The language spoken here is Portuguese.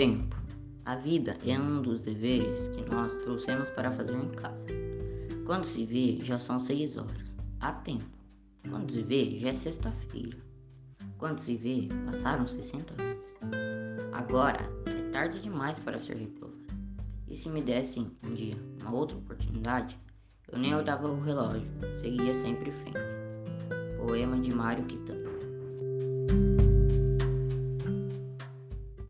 Tempo. A vida é um dos deveres que nós trouxemos para fazer em casa. Quando se vê, já são seis horas. Há tempo. Quando se vê, já é sexta-feira. Quando se vê, passaram 60 anos. Agora é tarde demais para ser reprovado. E se me dessem um dia uma outra oportunidade, eu nem olhava o relógio, seguia sempre em frente. Poema de Mário Quintana.